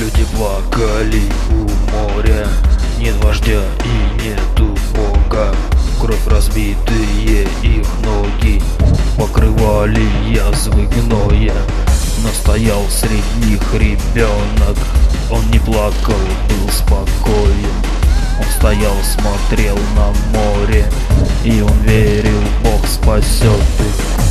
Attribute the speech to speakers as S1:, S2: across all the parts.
S1: Люди плакали у моря Нет вождя и нету бога. Кровь разбитые их ноги Покрывали язвы гноя. Но стоял среди них ребенок Он не плакал, был спокоен. Он стоял, смотрел на море И он верил, Бог спасет их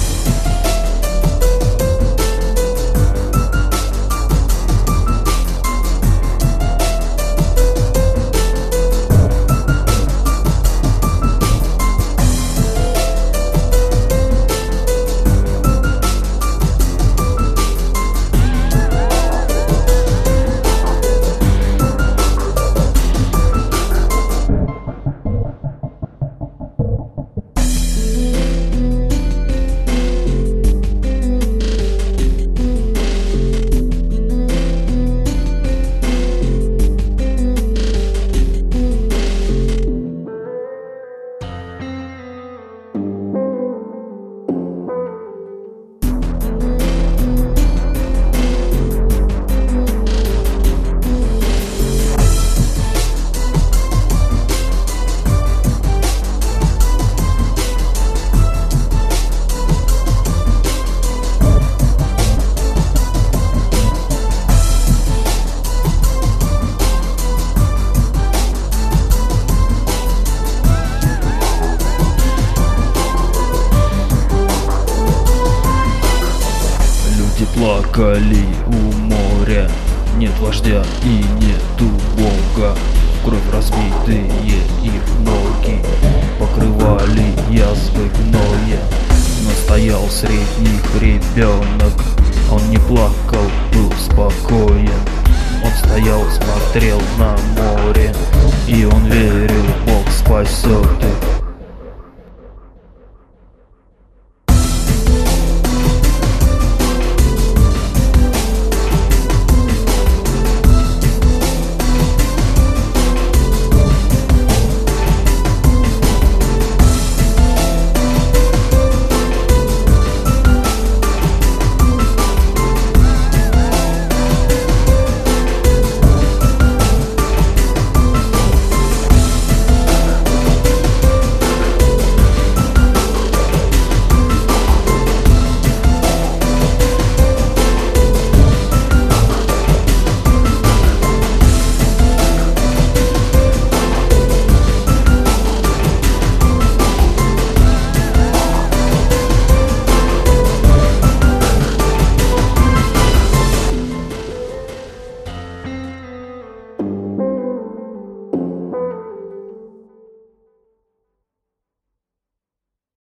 S1: Люди плакали у моря. Нет вождя и нету бога. Кровь разбитые их ноги Покрывали язвы гноя. Но стоял среди них ребенок. Он не плакал, был спокоен. Он стоял, смотрел на море. И он верил, Бог спасет их